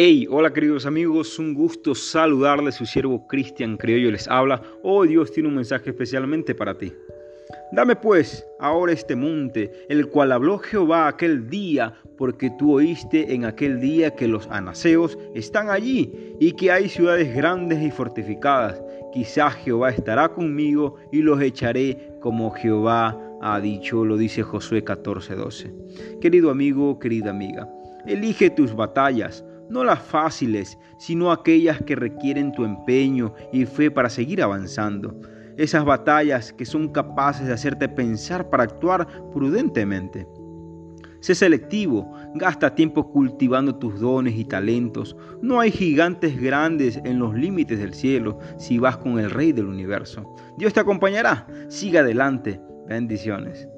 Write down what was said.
Hey, hola queridos amigos, un gusto saludarles, su siervo Cristian Criollo les habla. Hoy Dios tiene un mensaje especialmente para ti. Dame pues ahora este monte, el cual habló Jehová aquel día, porque tú oíste en aquel día que los anaseos están allí y que hay ciudades grandes y fortificadas. Quizás Jehová estará conmigo y los echaré como Jehová ha dicho, lo dice Josué 14:12. Querido amigo, querida amiga, elige tus batallas no las fáciles, sino aquellas que requieren tu empeño y fe para seguir avanzando. Esas batallas que son capaces de hacerte pensar para actuar prudentemente. Sé selectivo, gasta tiempo cultivando tus dones y talentos. No hay gigantes grandes en los límites del cielo si vas con el Rey del universo. Dios te acompañará. Siga adelante. Bendiciones.